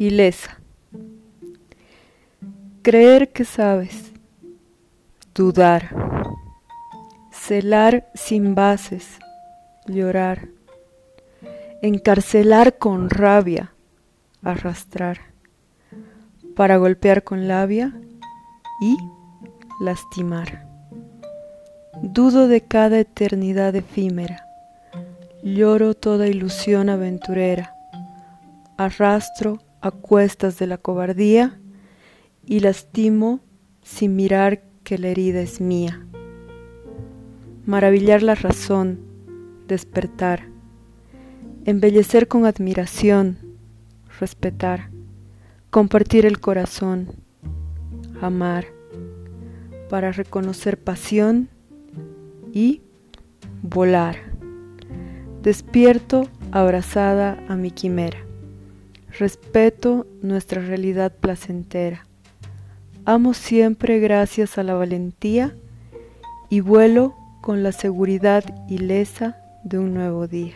Ilesa. Creer que sabes. Dudar. Celar sin bases. Llorar. Encarcelar con rabia. Arrastrar. Para golpear con labia y lastimar. Dudo de cada eternidad efímera. Lloro toda ilusión aventurera. Arrastro a cuestas de la cobardía y lastimo sin mirar que la herida es mía. Maravillar la razón, despertar, embellecer con admiración, respetar, compartir el corazón, amar, para reconocer pasión y volar. Despierto abrazada a mi quimera. Respeto nuestra realidad placentera. Amo siempre gracias a la valentía y vuelo con la seguridad ilesa de un nuevo día.